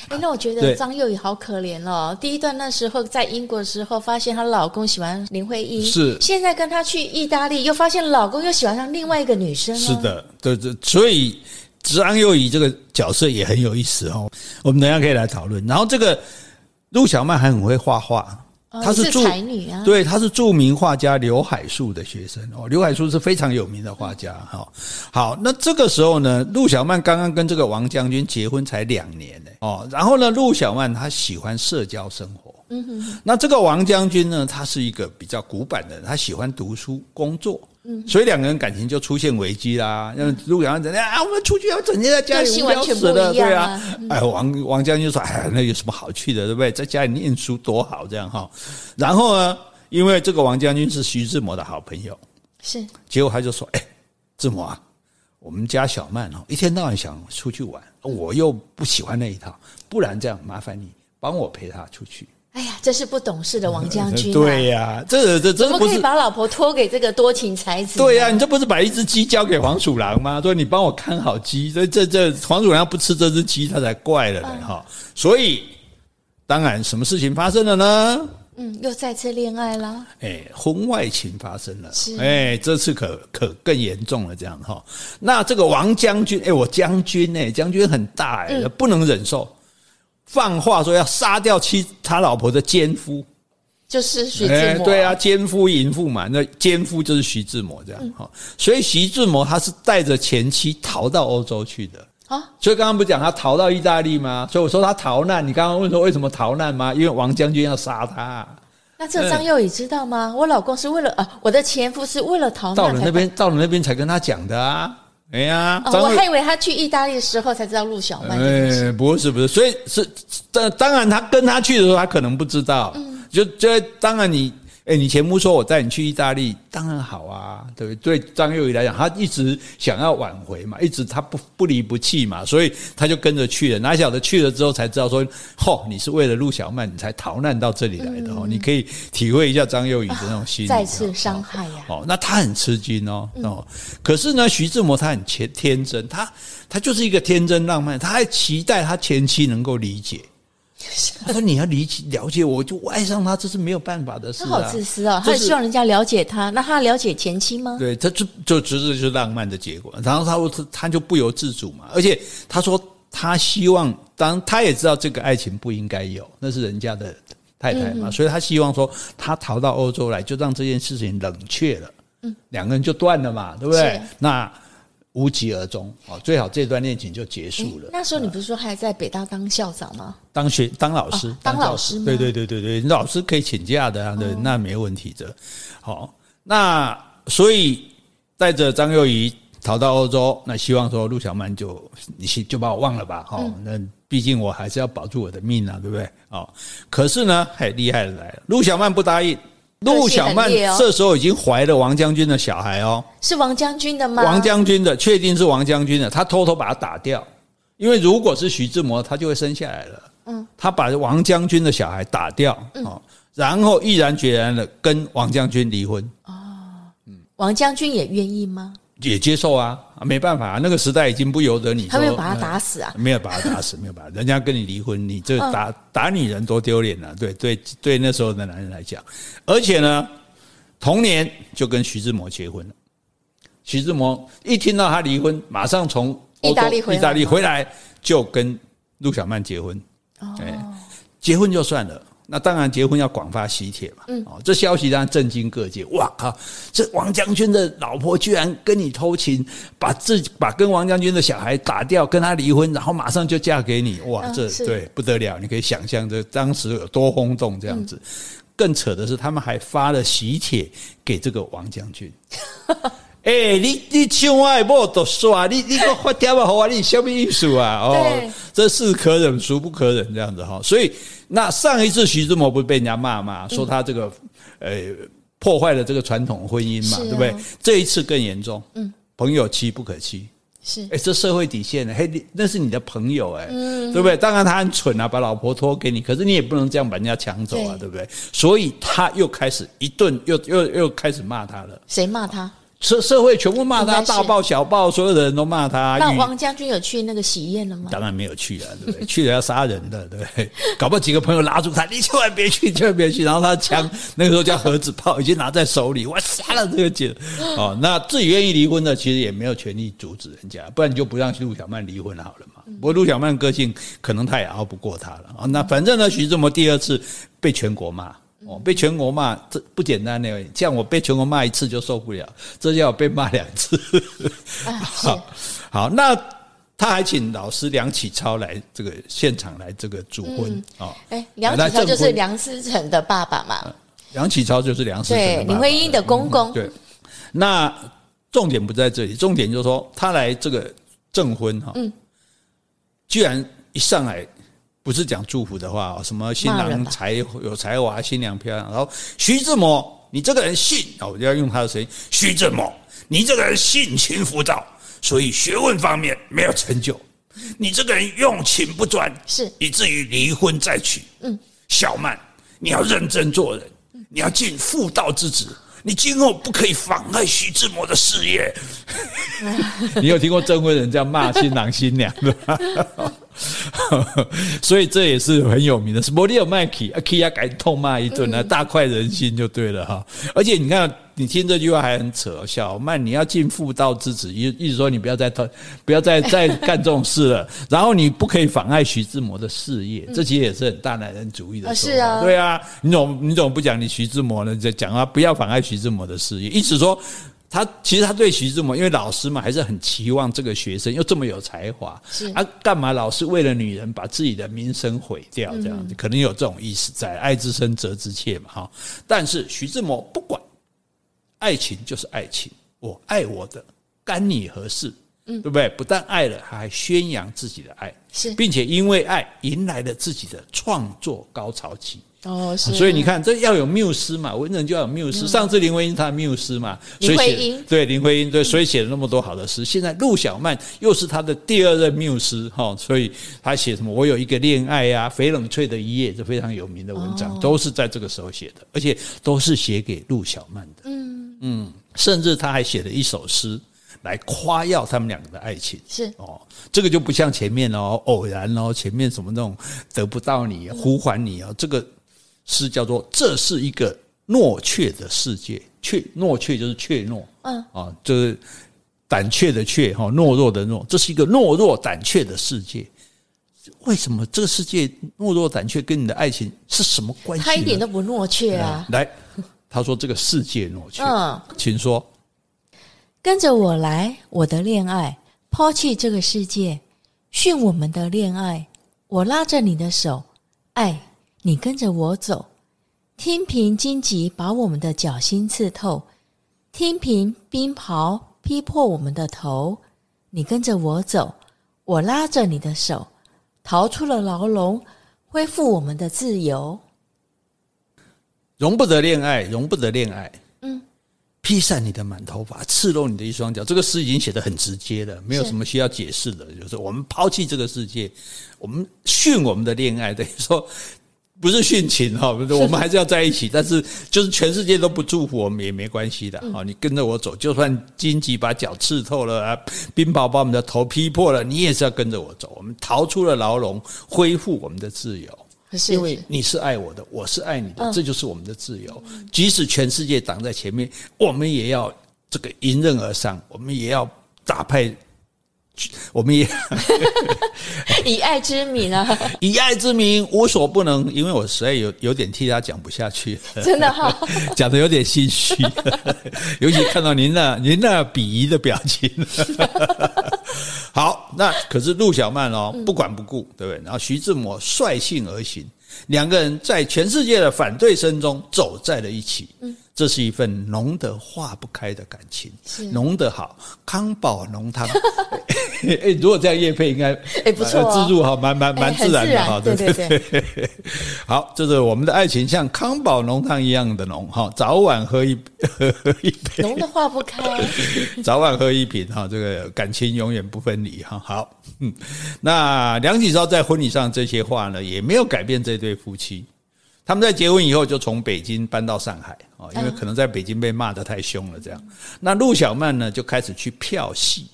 哎，那我觉得张幼仪好可怜哦。第一段那时候在英国的时候，发现她老公喜欢林徽因，是现在跟她去意大利，又发现老公又喜欢上另外一个女生。是的，对对，所以张幼仪这个角色也很有意思哦。我们等下可以来讨论。然后这个陆小曼还很会画画。她是才女啊，对，她是著名画家刘海粟的学生哦。刘海粟是非常有名的画家哈。好，那这个时候呢，陆小曼刚刚跟这个王将军结婚才两年呢哦。然后呢，陆小曼她喜欢社交生活，嗯哼。那这个王将军呢，他是一个比较古板的人，他喜欢读书工作。嗯，所以两个人感情就出现危机啦。那陆小曼怎样啊？我们出去要整天在家里无聊死了，对啊。哎，王王将军说：“哎，那有什么好去的，对不对？在家里念书多好，这样哈。”然后呢，因为这个王将军是徐志摩的好朋友，是。结果他就说：“哎，志摩啊，我们家小曼哦，一天到晚想出去玩，我又不喜欢那一套，不然这样麻烦你帮我陪她出去。”哎呀，这是不懂事的王将军、啊。[laughs] 对呀、啊，这这怎么可以把老婆托给这个多情才子？对呀、啊，你这不是把一只鸡交给黄鼠狼吗？说你帮我看好鸡，这这这黄鼠狼不吃这只鸡，他才怪了呢哈。嗯、所以，当然，什么事情发生了呢？嗯，又再次恋爱了。哎，婚外情发生了。是。哎，这次可可更严重了，这样哈。那这个王将军，哎，我将军哎，将军很大哎，嗯、不能忍受。放话说要杀掉妻他老婆的奸夫，就是徐志摩。对啊，奸夫淫妇嘛，那奸夫就是徐志摩这样哈。所以徐志摩他是带着前妻逃到欧洲去的啊。所以刚刚不讲他逃到意大利吗？所以我说他逃难。你刚刚问说为什么逃难吗？因为王将军要杀他。那这张幼仪知道吗？我老公是为了啊，我的前夫是为了逃难。到了那边，到了那边才跟他讲的啊。哎呀，哦、我还以为他去意大利的时候才知道陆小曼。哎，不是不是，所以是当当然，他跟他去的时候，他可能不知道。嗯，就就当然你。哎，你前夫说我带你去意大利，当然好啊，对不对？对张幼仪来讲，他一直想要挽回嘛，一直他不不离不弃嘛，所以他就跟着去了。哪晓得去了之后才知道说，嚯，你是为了陆小曼，你才逃难到这里来的哦。嗯、你可以体会一下张幼仪的那种心理，再次伤害呀。哦，那他很吃惊哦哦。可是呢，徐志摩他很天天真，他他就是一个天真浪漫，他还期待他前妻能够理解。他说：“你要理解了解我，就我爱上他，这是没有办法的事啊。”他好自私啊！他也希望人家了解他，那他了解前妻吗？对，他就就只是就是浪漫的结果。然后他说他他就不由自主嘛，而且他说他希望，当他也知道这个爱情不应该有，那是人家的太太嘛，所以他希望说他逃到欧洲来，就让这件事情冷却了，嗯，两个人就断了嘛，对不对？那。无疾而终，哦，最好这段恋情就结束了。那时候你不是说还在北大当校长吗？当学当老师，哦、当老师吗？对对对对对，老师可以请假的啊，对，哦、那没问题的。好，那所以带着张幼仪逃到欧洲，那希望说陆小曼就你就把我忘了吧，哈、嗯，那毕竟我还是要保住我的命啊，对不对？哦，可是呢，嘿厉害的来了，陆小曼不答应。陆小曼这时候已经怀了王将军的小孩哦，是王将军的吗？王将军的，确定是王将军的。他偷偷把他打掉，因为如果是徐志摩，他就会生下来了。嗯，他把王将军的小孩打掉，哦，然后毅然决然的跟王将军离婚。哦，嗯，王将军也愿意吗？也接受啊，没办法啊，那个时代已经不由得你。他没有把他打死啊？没有把他打死，没有把他，人家跟你离婚，你这打打女人多丢脸啊！对对对，那时候的男人来讲，而且呢，同年就跟徐志摩结婚了。徐志摩一听到他离婚，马上从意大利意大利回来，就跟陆小曼结婚。哦，结婚就算了。那当然，结婚要广发喜帖嘛。嗯，哦，这消息当然震惊各界。哇靠！这王将军的老婆居然跟你偷情，把自己把跟王将军的小孩打掉，跟他离婚，然后马上就嫁给你。哇，这对不得了！你可以想象这当时有多轰动这样子。更扯的是，他们还发了喜帖给这个王将军。[laughs] 哎、欸，你你唱我的某读书啊，你你给我发条啊，好啊，你什么意思啊？哦，这是可忍，孰不可忍这样子哈。所以那上一次徐志摩不是被人家骂嘛，说他这个呃破坏了这个传统婚姻嘛，对不对？这一次更严重，嗯，朋友妻不可欺。是，哎，这社会底线呢？嘿，那是你的朋友，哎，嗯，对不对？当然他很蠢啊，把老婆托给你，可是你也不能这样把人家抢走啊，对不对？所以他又开始一顿，又又又开始骂他了。谁骂他？社社会全部骂他，大报小报，所有的人都骂他。那王将军有去那个喜宴了吗？当然没有去啊，对不对？[laughs] 去了要杀人的，对不对？搞不好几个朋友拉住他，你千万别去，[laughs] 千万别去。然后他枪 [laughs] 那个时候叫盒子炮，已经拿在手里，我杀了这个姐。哦，那自己愿意离婚的，其实也没有权利阻止人家，不然你就不让陆小曼离婚好了嘛。不过陆小曼个性可能他也熬不过他了啊。那反正呢，徐志摩第二次被全国骂。哦，被全国骂，这不简单那位，像我被全国骂一次就受不了，这叫我被骂两次。[laughs] 好，好，那他还请老师梁启超来这个现场来这个主婚啊。哎，梁启超就是梁思成的爸爸嘛。梁启超就是梁思成的爸爸，林徽因的公公。对，那重点不在这里，重点就是说他来这个证婚哈，嗯，居然一上来。不是讲祝福的话，什么新郎才有才华，新娘漂亮。然后徐志摩，你这个人性，我就要用他的声音。徐志摩，你这个人性情浮躁，所以学问方面没有成就。你这个人用情不专，是以至于离婚再娶。嗯，小曼，你要认真做人，你要尽妇道之职。你今后不可以妨碍徐志摩的事业。[laughs] 你有听过证婚人这样骂新郎新娘的吗？[laughs] 所以这也是很有名的，是摩利尔麦基，阿基亚敢痛骂一顿啊，大快人心就对了哈。而且你看，你听这句话还很扯小，曼你要尽妇道之子，意意思说你不要再不要再再干这种事了。[laughs] 然后你不可以妨碍徐志摩的事业，这其实也是很大男人主义的说法。是啊，对啊，你怎么你怎么不讲你徐志摩呢？在讲啊，不要妨碍徐志摩的事业，意思说。他其实他对徐志摩，因为老师嘛，还是很期望这个学生又这么有才华，是啊，干嘛老是为了女人把自己的名声毁掉？这样子可能有这种意思在，爱之深责之切嘛，哈。但是徐志摩不管，爱情就是爱情，我爱我的，干你何事？嗯，对不对？不但爱了，还宣扬自己的爱，是，并且因为爱迎来了自己的创作高潮期。哦，是，所以你看，这要有缪斯嘛，文人就要有缪斯。上次林徽因她的缪斯嘛，林徽因对林徽因对，所以写了那么多好的诗。现在陆小曼又是她的第二任缪斯哈，所以她写什么？我有一个恋爱呀，翡冷翠的一夜，这非常有名的文章，都是在这个时候写的，而且都是写给陆小曼的。嗯嗯，甚至他还写了一首诗来夸耀他们两个的爱情。是哦，这个就不像前面哦，偶然哦，前面什么那种得不到你呼唤你哦，这个。诗叫做“这是一个懦怯的世界”，怯懦怯就是怯懦，嗯啊，就是胆怯的怯哈，懦弱的懦，这是一个懦弱胆怯的世界。为什么这个世界懦弱胆怯跟你的爱情是什么关系？他一点都不懦怯啊！来，他说这个世界挪去，嗯，请说，跟着我来，我的恋爱，抛弃这个世界，训我们的恋爱，我拉着你的手，爱。你跟着我走，听凭荆棘把我们的脚心刺透，听凭冰雹劈破我们的头。你跟着我走，我拉着你的手，逃出了牢笼，恢复我们的自由。容不得恋爱，容不得恋爱。嗯，披散你的满头发，赤露你的一双脚。这个诗已经写得很直接了，没有什么需要解释的。就是我们抛弃这个世界，我们训我们的恋爱，等于说。不是殉情哈，不是，我们还是要在一起。但是就是全世界都不祝福我们也没关系的。好，你跟着我走，就算荆棘把脚刺透了啊，冰雹把我们的头劈破了，你也是要跟着我走。我们逃出了牢笼，恢复我们的自由。是因为你是爱我的，我是爱你的，这就是我们的自由。即使全世界挡在前面，我们也要这个迎刃而上，我们也要打败。我们也 [laughs] 以爱之名啊，[laughs] 以爱之名无所不能。因为我实在有有点替他讲不下去，真的哈，[laughs] 讲的有点心虚，尤其看到您那您那鄙夷的表情。好，那可是陆小曼哦，不管不顾，对不对？然后徐志摩率性而行，两个人在全世界的反对声中走在了一起。这是一份浓得化不开的感情，浓得好，康宝浓汤。[laughs] 哎，如果这样业配应该哎不错，自助哈，蛮蛮蛮自然的哈，对对对。[laughs] 好，就是我们的爱情像康宝浓汤一样的浓哈，早晚喝一 [laughs] 喝一杯，浓得化不开，早晚喝一瓶哈，这个感情永远不分离哈。好，嗯，那梁启超在婚礼上这些话呢，也没有改变这对夫妻。他们在结婚以后就从北京搬到上海啊，因为可能在北京被骂得太凶了，这样。那陆小曼呢就开始去票戏，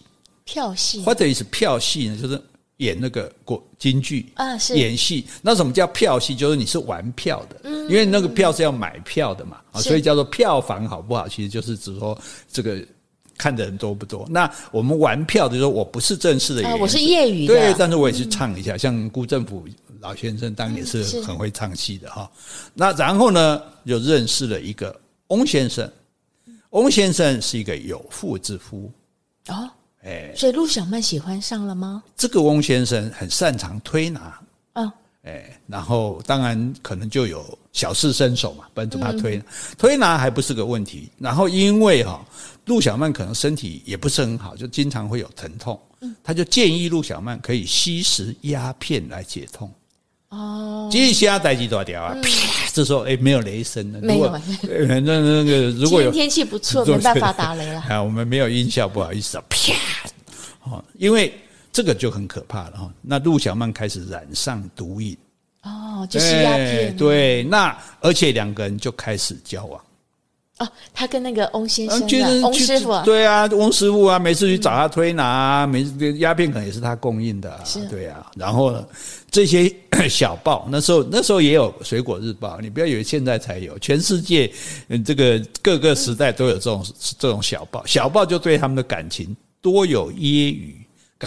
票戏或者是票戏呢，就是演那个国京剧啊，是演戏。那什么叫票戏？就是你是玩票的，因为那个票是要买票的嘛，啊，所以叫做票房好不好？其实就是指说这个看的人多不多。那我们玩票的时候，我不是正式的演员，我是业余的，对，但是我也是唱一下，像辜振甫。老先生当年是很会唱戏的哈，那然后呢，就认识了一个翁先生，翁先生是一个有妇之夫。哦，哎，所以陆小曼喜欢上了吗？这个翁先生很擅长推拿，嗯，哎，然后当然可能就有小试身手嘛，不然怎么推呢？推拿还不是个问题，然后因为哈，陆小曼可能身体也不是很好，就经常会有疼痛，他就建议陆小曼可以吸食鸦片来解痛。哦，接下来代际多条啊！啪，这时候哎，没有雷声了。没有，那那个如果有天气不错，没办法打雷了。[laughs] 啊，我们没有音效，不好意思啊！啪，哦，因为这个就很可怕了哈。那陆小曼开始染上毒瘾，哦，就是鸦片。对，那而且两个人就开始交往。哦，他跟那个翁先生，就是翁师傅，啊对啊，翁师傅啊，每次去找他推拿，每次鸦片可能也是他供应的，是，对啊。然后呢，这些 [coughs] 小报，那时候那时候也有《水果日报》，你不要以为现在才有，全世界这个各个时代都有这种这种小报，小报就对他们的感情多有揶揄。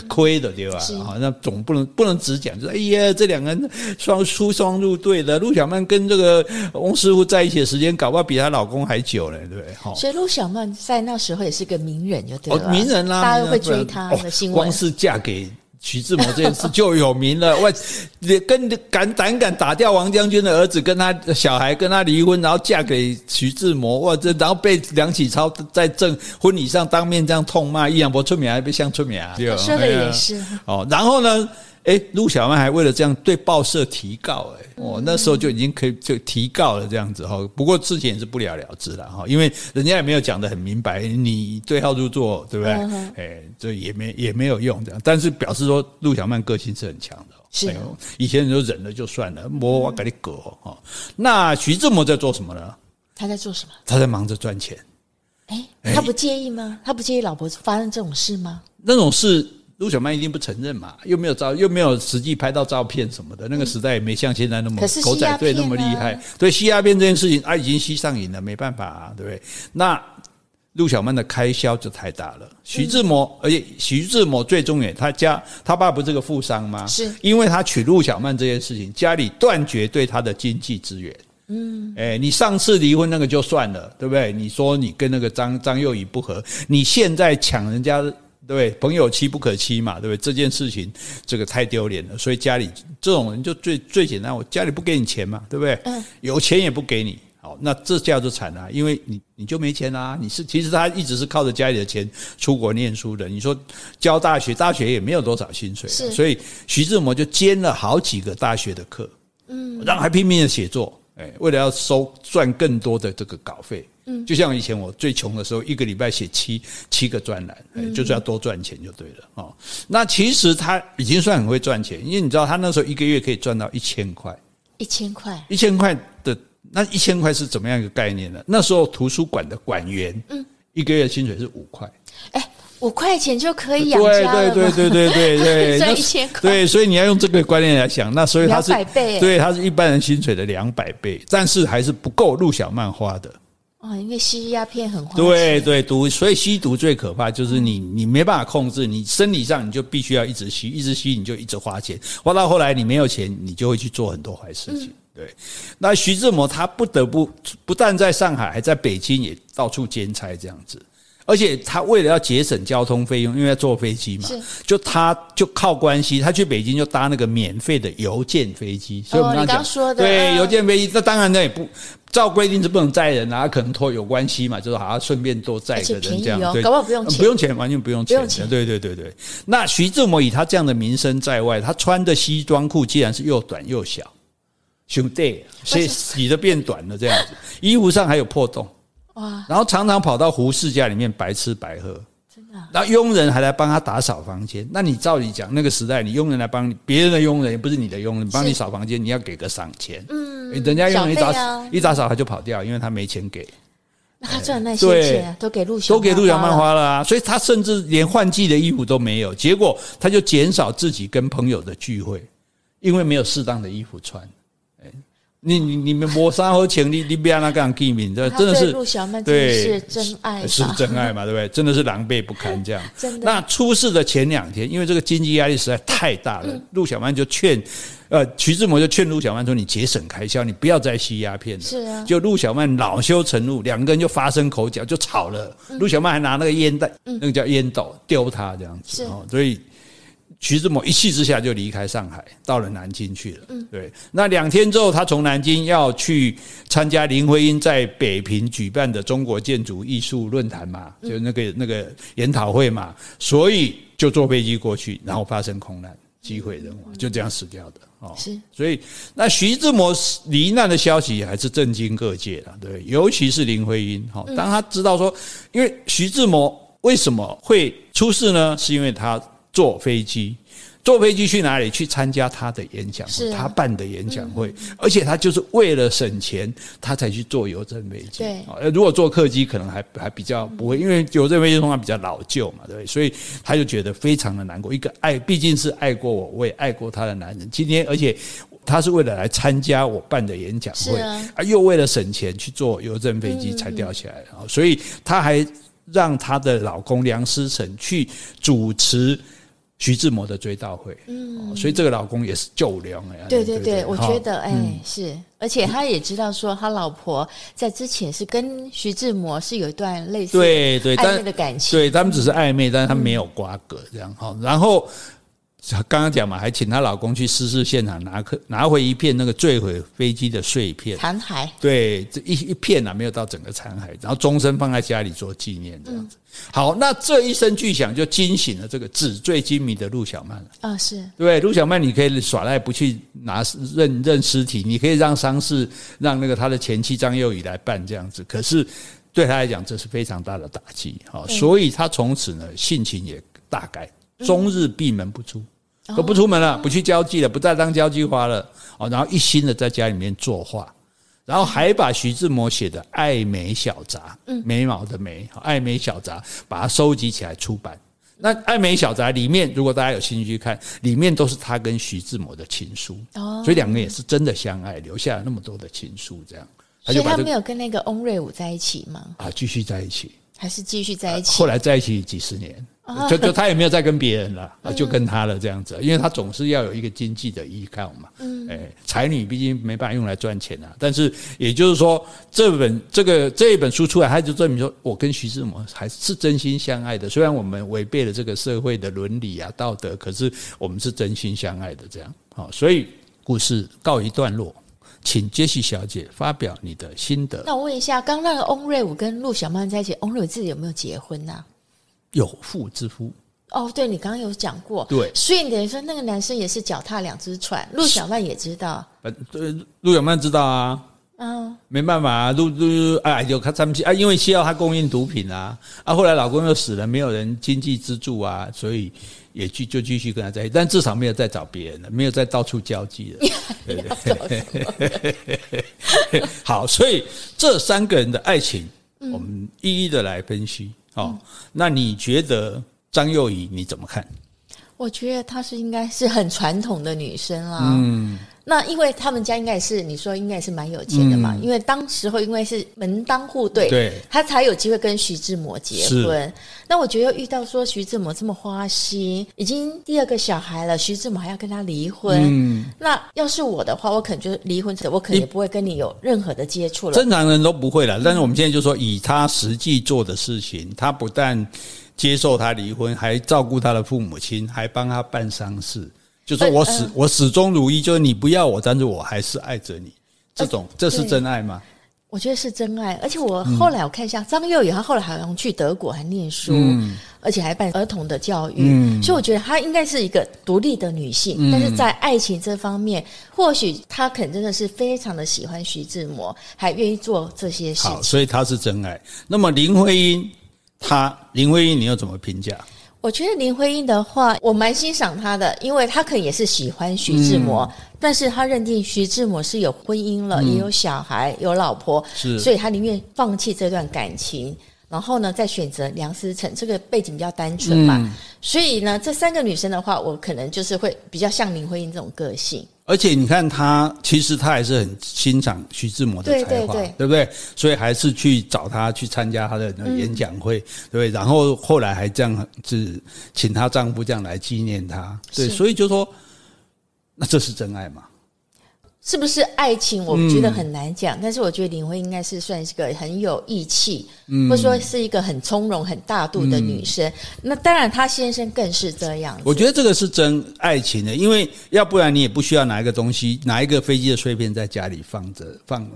亏的对吧？好，那总不能不能只讲，就是哎呀，这两个人双出双入对的。陆小曼跟这个翁师傅在一起的时间，搞不好比她老公还久了，对不对？所以陆小曼在那时候也是个名人，就对了，哦，名人啦，大家都会追她的新闻，光是嫁给。徐志摩这件事就有名了，[laughs] 我跟敢胆敢打掉王将军的儿子，跟他小孩跟他离婚，然后嫁给徐志摩，哇，这然后被梁启超在正婚礼上当面这样痛骂，易扬伯出名还被像出名啊？说的也是哦，然后呢？哎，陆小曼还为了这样对报社提告，哎，哦，那时候就已经可以就提告了这样子哈。不过事情也是不了了之了哈，因为人家也没有讲得很明白，你对号入座，对不对？哎，这也没也没有用这样。但是表示说陆小曼个性是很强的，是。以前人就忍了就算了，我我给你割哈。那徐志摩在做什么呢？他在做什么？他在忙着赚钱。哎，他不介意吗？他不介意老婆发生这种事吗？那种事。陆小曼一定不承认嘛，又没有照，又没有实际拍到照片什么的。那个时代也没像现在那么狗仔队那么厉害。对，吸鸦片这件事情，啊，已经吸上瘾了，没办法啊，对不对？那陆小曼的开销就太大了。徐志摩，而且徐志摩最终也，他家他爸不是个富商吗？是，因为他娶陆小曼这件事情，家里断绝对他的经济资源。嗯，哎，你上次离婚那个就算了，对不对？你说你跟那个张张幼仪不合，你现在抢人家。对，朋友妻不可欺嘛，对不对？这件事情，这个太丢脸了。所以家里这种人就最最简单，我家里不给你钱嘛，对不对？嗯。有钱也不给你，好，那这叫做惨啊，因为你你就没钱啦、啊。你是其实他一直是靠着家里的钱出国念书的。你说教大学，大学也没有多少薪水，是。所以徐志摩就兼了好几个大学的课，嗯，然后还拼命的写作，哎，为了要收赚更多的这个稿费。嗯，就像以前我最穷的时候，一个礼拜写七七个专栏，就是要多赚钱就对了哦。那其实他已经算很会赚钱，因为你知道他那时候一个月可以赚到一千块，一千块，一千块的那一千块是怎么样一个概念呢？那时候图书馆的馆员，嗯，一个月薪水是五块，哎，五块钱就可以养家了，对对对对对对，[laughs] 赚一千块，对，所以你要用这个观念来想，那所以他是两百倍，对，他是一般人薪水的两百倍，但是还是不够陆小曼花的。哦，因为吸鸦片很花。对对，毒，所以吸毒最可怕就是你你没办法控制，你生理上你就必须要一直吸，一直吸你就一直花钱，花到后来你没有钱，你就会去做很多坏事情。对，那徐志摩他不得不不但在上海，还在北京也到处兼差这样子，而且他为了要节省交通费用，因为要坐飞机嘛，就他就靠关系，他去北京就搭那个免费的邮件飞机。所以我们刚刚讲，对邮件飞机，那当然那也不照规定是不能载人啊，可能托有关系嘛，就是好像顺便多载一个人这样，对，搞不好不用钱，不用钱，完全不用钱，对对对对。那徐志摩以他这样的名声在外，他穿的西装裤既然是又短又小，兄弟，所以洗的变短了这样子，衣服上还有破洞。哇！然后常常跑到胡适家里面白吃白喝，真的。然后佣人还来帮他打扫房间。那你照理讲，那个时代，你佣人来帮你，别人的佣人也不是你的佣人，帮你扫房间，你要给个赏钱。嗯，人家佣人一打一打扫他就跑掉，因为他没钱给。那他赚那些钱都给陆小都给陆小曼花了啊！所以他甚至连换季的衣服都没有，结果他就减少自己跟朋友的聚会，因为没有适当的衣服穿。你你你们磨砂和情，[laughs] 你你不要那个样记名，这真的是陆小曼对是真爱，是真爱嘛，对不对？真的是狼狈不堪这样。[laughs] 真的。那出事的前两天，因为这个经济压力实在太大了，陆小曼就劝，呃，徐志摩就劝陆小曼说：“你节省开销，你不要再吸鸦片了。”是啊。就陆小曼恼羞成怒，两个人就发生口角，就吵了。陆小曼还拿那个烟袋，那个叫烟斗丢他这样子哦，所以。徐志摩一气之下就离开上海，到了南京去了。嗯，对。那两天之后，他从南京要去参加林徽因在北平举办的中国建筑艺术论坛嘛，就那个那个研讨会嘛，所以就坐飞机过去，然后发生空难，机毁人亡，就这样死掉的。哦，是。所以，那徐志摩罹难的消息还是震惊各界的，对，尤其是林徽因。哈，当他知道说，因为徐志摩为什么会出事呢？是因为他。坐飞机，坐飞机去哪里？去参加他的演讲会，他办的演讲会，而且他就是为了省钱，他才去坐邮政飞机。对，如果坐客机，可能还还比较不会，因为邮政飞机通常比较老旧嘛，对不对？所以他就觉得非常的难过。一个爱，毕竟是爱过我，我也爱过他的男人。今天，而且他是为了来参加我办的演讲会，啊，又为了省钱去坐邮政飞机才掉下来。所以他还让他的老公梁思成去主持。徐志摩的追悼会，嗯，所以这个老公也是救良哎，对对对，我觉得哎是，而且他也知道说他老婆在之前是跟徐志摩是有一段类似对对暧昧的感情，对他们只是暧昧，但是他没有瓜葛这样哈，然后。刚刚讲嘛，还请她老公去失事现场拿个拿回一片那个坠毁飞机的碎片。残骸，对，这一一片啊，没有到整个残骸，然后终身放在家里做纪念这样子。好，那这一声巨响就惊醒了这个纸醉金迷的陆小曼了。啊，是。对，陆小曼，你可以耍赖不去拿认认尸体，你可以让丧事让那个他的前妻张幼仪来办这样子，可是对他来讲这是非常大的打击，好，所以他从此呢性情也大改，终日闭门不出。都不出门了，不去交际了，不再当交际花了哦，然后一心的在家里面作画，然后还把徐志摩写的《爱美小杂》，嗯，眉毛的眉，《爱美小杂》把它收集起来出版。那《爱美小杂》里面，如果大家有兴趣去看，里面都是他跟徐志摩的情书哦，所以两个人也是真的相爱，留下了那么多的情书，这样。所以他没有跟那个翁瑞武在一起吗？啊，继续在一起，还是继续在一起？后来在一起几十年。[laughs] 就就他也没有再跟别人了，就跟他了这样子，因为他总是要有一个经济的依靠嘛。嗯，哎，才女毕竟没办法用来赚钱啊。但是也就是说，这本这个这一本书出来，他就证明说我跟徐志摩还是真心相爱的。虽然我们违背了这个社会的伦理啊道德，可是我们是真心相爱的。这样好，所以故事告一段落，请杰西小姐发表你的心得。那我问一下，刚那个翁瑞武跟陆小曼在一起，翁瑞武自己有没有结婚呢？有妇之夫。哦，对，你刚刚有讲过，对，所以你等于说那个男生也是脚踏两只船。陆小曼也知道，呃，对，陆小曼知道啊，嗯，没办法啊，陆陆哎，有他他们啊，因为需要他供应毒品啊，啊，后来老公又死了，没有人经济支柱啊，所以也继就继续跟他在一起，但至少没有再找别人了，没有再到处交际了，[laughs] 对对？[laughs] 好，所以这三个人的爱情，我们一一的来分析。哦，那你觉得张幼仪你怎么看？我觉得她是应该是很传统的女生啦。嗯，那因为他们家应该是你说应该也是蛮有钱的嘛，嗯、因为当时候因为是门当户对，对，他才有机会跟徐志摩结婚。那我觉得遇到说徐志摩这么花心，已经第二个小孩了，徐志摩还要跟他离婚。嗯，那要是我的话，我可能就离婚，我可能也不会跟你有任何的接触了。正常人都不会了，但是我们现在就说，以他实际做的事情，他不但接受他离婚，还照顾他的父母亲，还帮他办丧事。就说我始、呃、我始终如一，就是你不要我，但是我还是爱着你。这种、呃、这是真爱吗？我觉得是真爱。而且我后来我看一下张幼仪，她后来好像去德国还念书，嗯、而且还办儿童的教育。嗯、所以我觉得她应该是一个独立的女性。嗯、但是在爱情这方面，或许她可能真的是非常的喜欢徐志摩，还愿意做这些事情。好，所以她是真爱。那么林徽因，她林徽因，你又怎么评价？我觉得林徽因的话，我蛮欣赏她的，因为她可能也是喜欢徐志摩，嗯、但是她认定徐志摩是有婚姻了，嗯、也有小孩，有老婆，所以她宁愿放弃这段感情，然后呢，再选择梁思成，这个背景比较单纯嘛，嗯、所以呢，这三个女生的话，我可能就是会比较像林徽因这种个性。而且你看他，其实他还是很欣赏徐志摩的才华，对，不对？所以还是去找他去参加他的演讲会，嗯、对不对？然后后来还这样子请她丈夫这样来纪念他，对，所以就说，那这是真爱吗？是不是爱情？我觉得很难讲，嗯、但是我觉得林徽因应该是算是个很有义气，嗯、或者说是一个很从容、很大度的女生。嗯、那当然，她先生更是这样。我觉得这个是真爱情的，因为要不然你也不需要拿一个东西，拿一个飞机的碎片在家里放着，放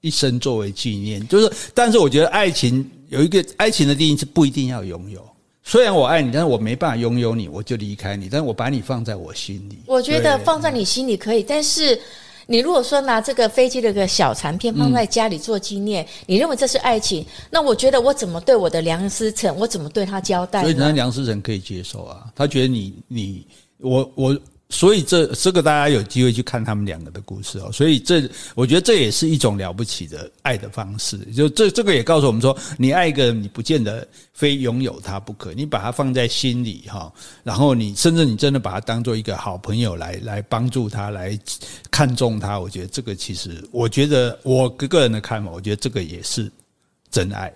一生作为纪念。就是，但是我觉得爱情有一个爱情的定义是不一定要拥有。虽然我爱你，但是我没办法拥有你，我就离开你。但是我把你放在我心里，我觉得放在你心里可以，但是。你如果说拿这个飞机的个小残片放在家里做纪念，你认为这是爱情？那我觉得我怎么对我的梁思成，我怎么对他交代？所以那梁思成可以接受啊，他觉得你你我我。所以这这个大家有机会去看他们两个的故事哦。所以这我觉得这也是一种了不起的爱的方式。就这这个也告诉我们说，你爱一个人，你不见得非拥有他不可，你把他放在心里哈，然后你甚至你真的把他当做一个好朋友来来帮助他，来看重他。我觉得这个其实，我觉得我个个人的看法，我觉得这个也是真爱。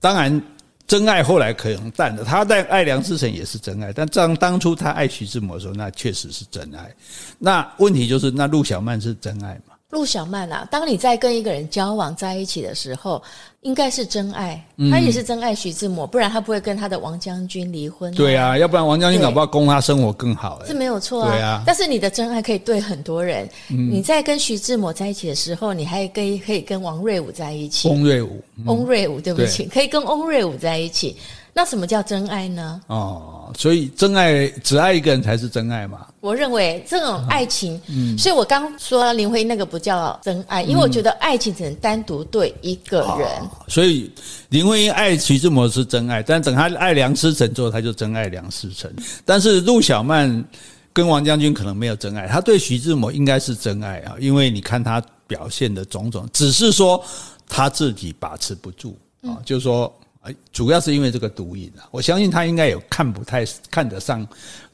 当然。真爱后来可能淡了，他在爱梁思成也是真爱，但当当初他爱徐志摩的时候，那确实是真爱。那问题就是，那陆小曼是真爱吗？陆小曼啊，当你在跟一个人交往在一起的时候，应该是真爱。他也是真爱徐志摩，不然他不会跟他的王将军离婚。对啊，要不然王将军搞不好供他生活更好。是没有错啊。对啊。但是你的真爱可以对很多人。你在跟徐志摩在一起的时候，你还可以可以跟王瑞武在一起。翁瑞武，翁瑞武，对不起，可以跟翁瑞武在一起。那什么叫真爱呢？哦，所以真爱只爱一个人才是真爱嘛？我认为这种爱情，嗯，所以我刚说林徽因那个不叫真爱，因为我觉得爱情只能单独对一个人。嗯，所以林徽因爱徐志摩是真爱，但等他爱梁思成之后，他就真爱梁思成。但是陆小曼跟王将军可能没有真爱，他对徐志摩应该是真爱啊，因为你看他表现的种种，只是说他自己把持不住啊，就是说。主要是因为这个毒瘾啊，我相信他应该也看不太看得上，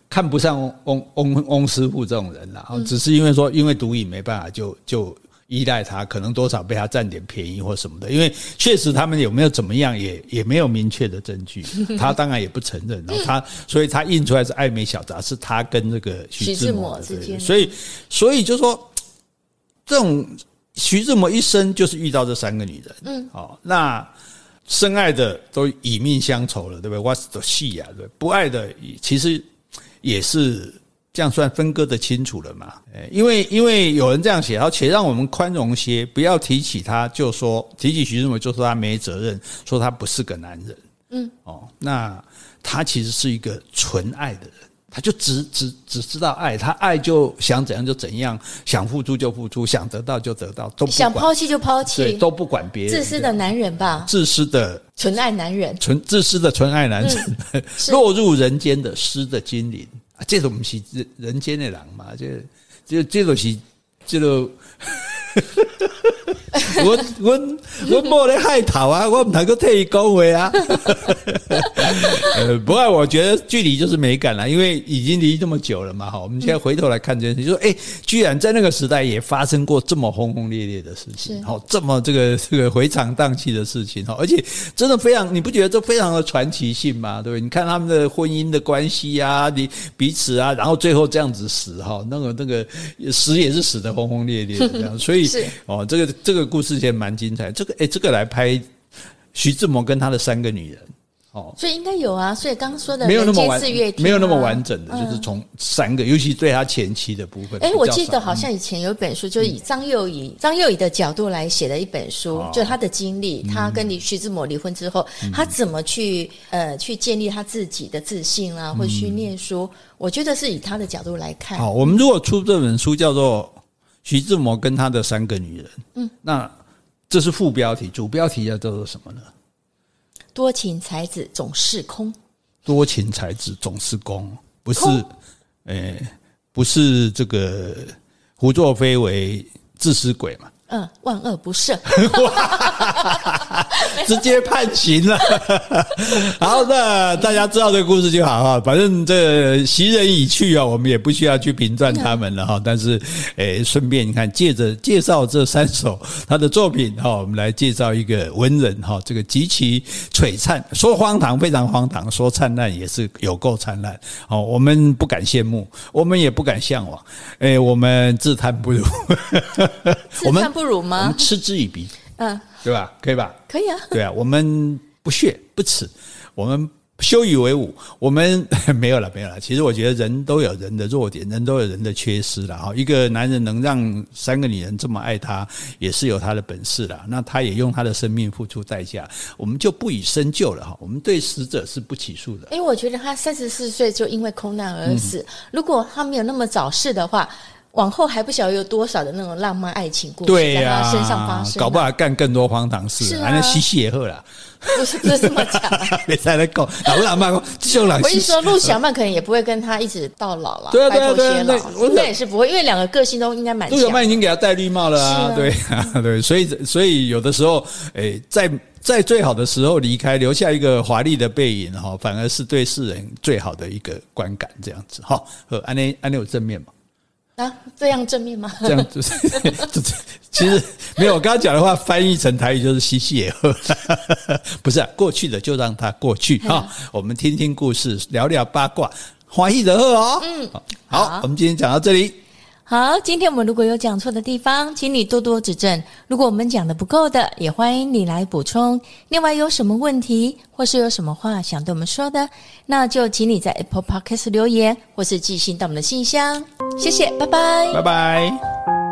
看不上翁翁翁翁师傅这种人啦。只是因为说，因为毒瘾没办法，就就依赖他，可能多少被他占点便宜或什么的。因为确实他们有没有怎么样，也也没有明确的证据，[laughs] 他当然也不承认。然后他，所以他印出来是《爱美小杂》，是他跟这个徐志摩之间。所以，所以就说这种徐志摩一生就是遇到这三个女人。嗯，好，那。深爱的都以命相酬了，对不对？？what's the 戏呀，对不对？不爱的其实也是这样算分割的清楚了嘛？因为因为有人这样写，然后且让我们宽容些，不要提起他就说提起徐志摩就说他没责任，说他不是个男人。嗯，哦，那他其实是一个纯爱的人。他就只只只知道爱，他爱就想怎样就怎样，想付出就付出，想得到就得到，都不想抛弃就抛弃，对，都不管别人。自私的男人吧，自私的纯爱男人，纯自私的纯爱男人，嗯、[laughs] 落入人间的诗的精灵。啊，这种不是人人间的狼嘛，这这这种是这种。我我我没在害讨啊，我唔能够替伊讲话啊。呃，不过我觉得距离就是美感了，因为已经离这么久了嘛。哈，我们现在回头来看这件事，就说，哎，居然在那个时代也发生过这么轰轰烈烈的事情，好，这么这个这个回肠荡气的事情，哈，而且真的非常，你不觉得这非常的传奇性吗？对不对？你看他们的婚姻的关系呀，你彼此啊，然后最后这样子死，哈，那个那个死也是死的轰轰烈烈的这样，所以 [laughs] 哦，这个这个故事也蛮精彩。这个哎，这个来拍徐志摩跟他的三个女人。哦，所以应该有啊，所以刚刚说的没有那么完，啊、没有那么完整的，就是从三个，嗯、尤其对他前期的部分。哎，我记得好像以前有一本书，就是以张幼仪、嗯、张幼仪的角度来写的一本书，哦、就他的经历，他跟你徐志摩离婚之后，嗯、他怎么去呃去建立他自己的自信啊，或去念书，嗯、我觉得是以他的角度来看。好，我们如果出这本书叫做《徐志摩跟他的三个女人》，嗯，那这是副标题，主标题要叫做什么呢？多情才子总是空，多情才子总是空，不是，诶、欸，不是这个胡作非为自私鬼嘛？嗯，万恶不赦，[laughs] 直接判刑了。[laughs] 好那，大家知道这个故事就好哈。反正这袭人已去啊，我们也不需要去评断他们了哈。但是，诶，顺便你看，借着介绍这三首他的作品哈，我们来介绍一个文人哈，这个极其璀璨，说荒唐非常荒唐，说灿烂也是有够灿烂。哦，我们不敢羡慕，我们也不敢向往，诶，我们自叹不如，我们。不如吗？我们嗤之以鼻，嗯，对吧？可以吧？可以啊。对啊，我们不屑不耻，我们羞于为伍，我们 [laughs] 没有了，没有了。其实我觉得人都有人的弱点，人都有人的缺失了哈。一个男人能让三个女人这么爱他，也是有他的本事了。那他也用他的生命付出代价，我们就不以深究了哈。我们对死者是不起诉的。因为我觉得他三十四岁就因为空难而死，嗯、如果他没有那么早逝的话。往后还不晓得有多少的那种浪漫爱情故事在他身上发生，搞不好干更多荒唐事，反正吸吸也喝了。不是不是这么讲，[laughs] 别再来搞，老不老慢讲，就老。我一说陆小曼可能也不会跟他一直到老了，对啊对啊对啊，应该也是不会，因为两个个性都应该蛮。陆小曼已经给他戴绿帽了啊，对啊 [laughs] 对，所以所以有的时候，诶，在在最好的时候离开，留下一个华丽的背影哈，反而是对世人最好的一个观感，这样子哈。和安内安内有正面嘛？啊，这样正面吗？这样就是，其实没有。我刚刚讲的话翻译成台语就是“嘻嘻也喝”，不是、啊、过去的就让它过去哈。啊、我们听听故事，聊聊八卦，欢喜的喝哦。嗯，好，好，我们今天讲到这里。好，今天我们如果有讲错的地方，请你多多指正。如果我们讲的不够的，也欢迎你来补充。另外，有什么问题或是有什么话想对我们说的，那就请你在 Apple Podcast 留言，或是寄信到我们的信箱。谢谢，拜拜，拜拜。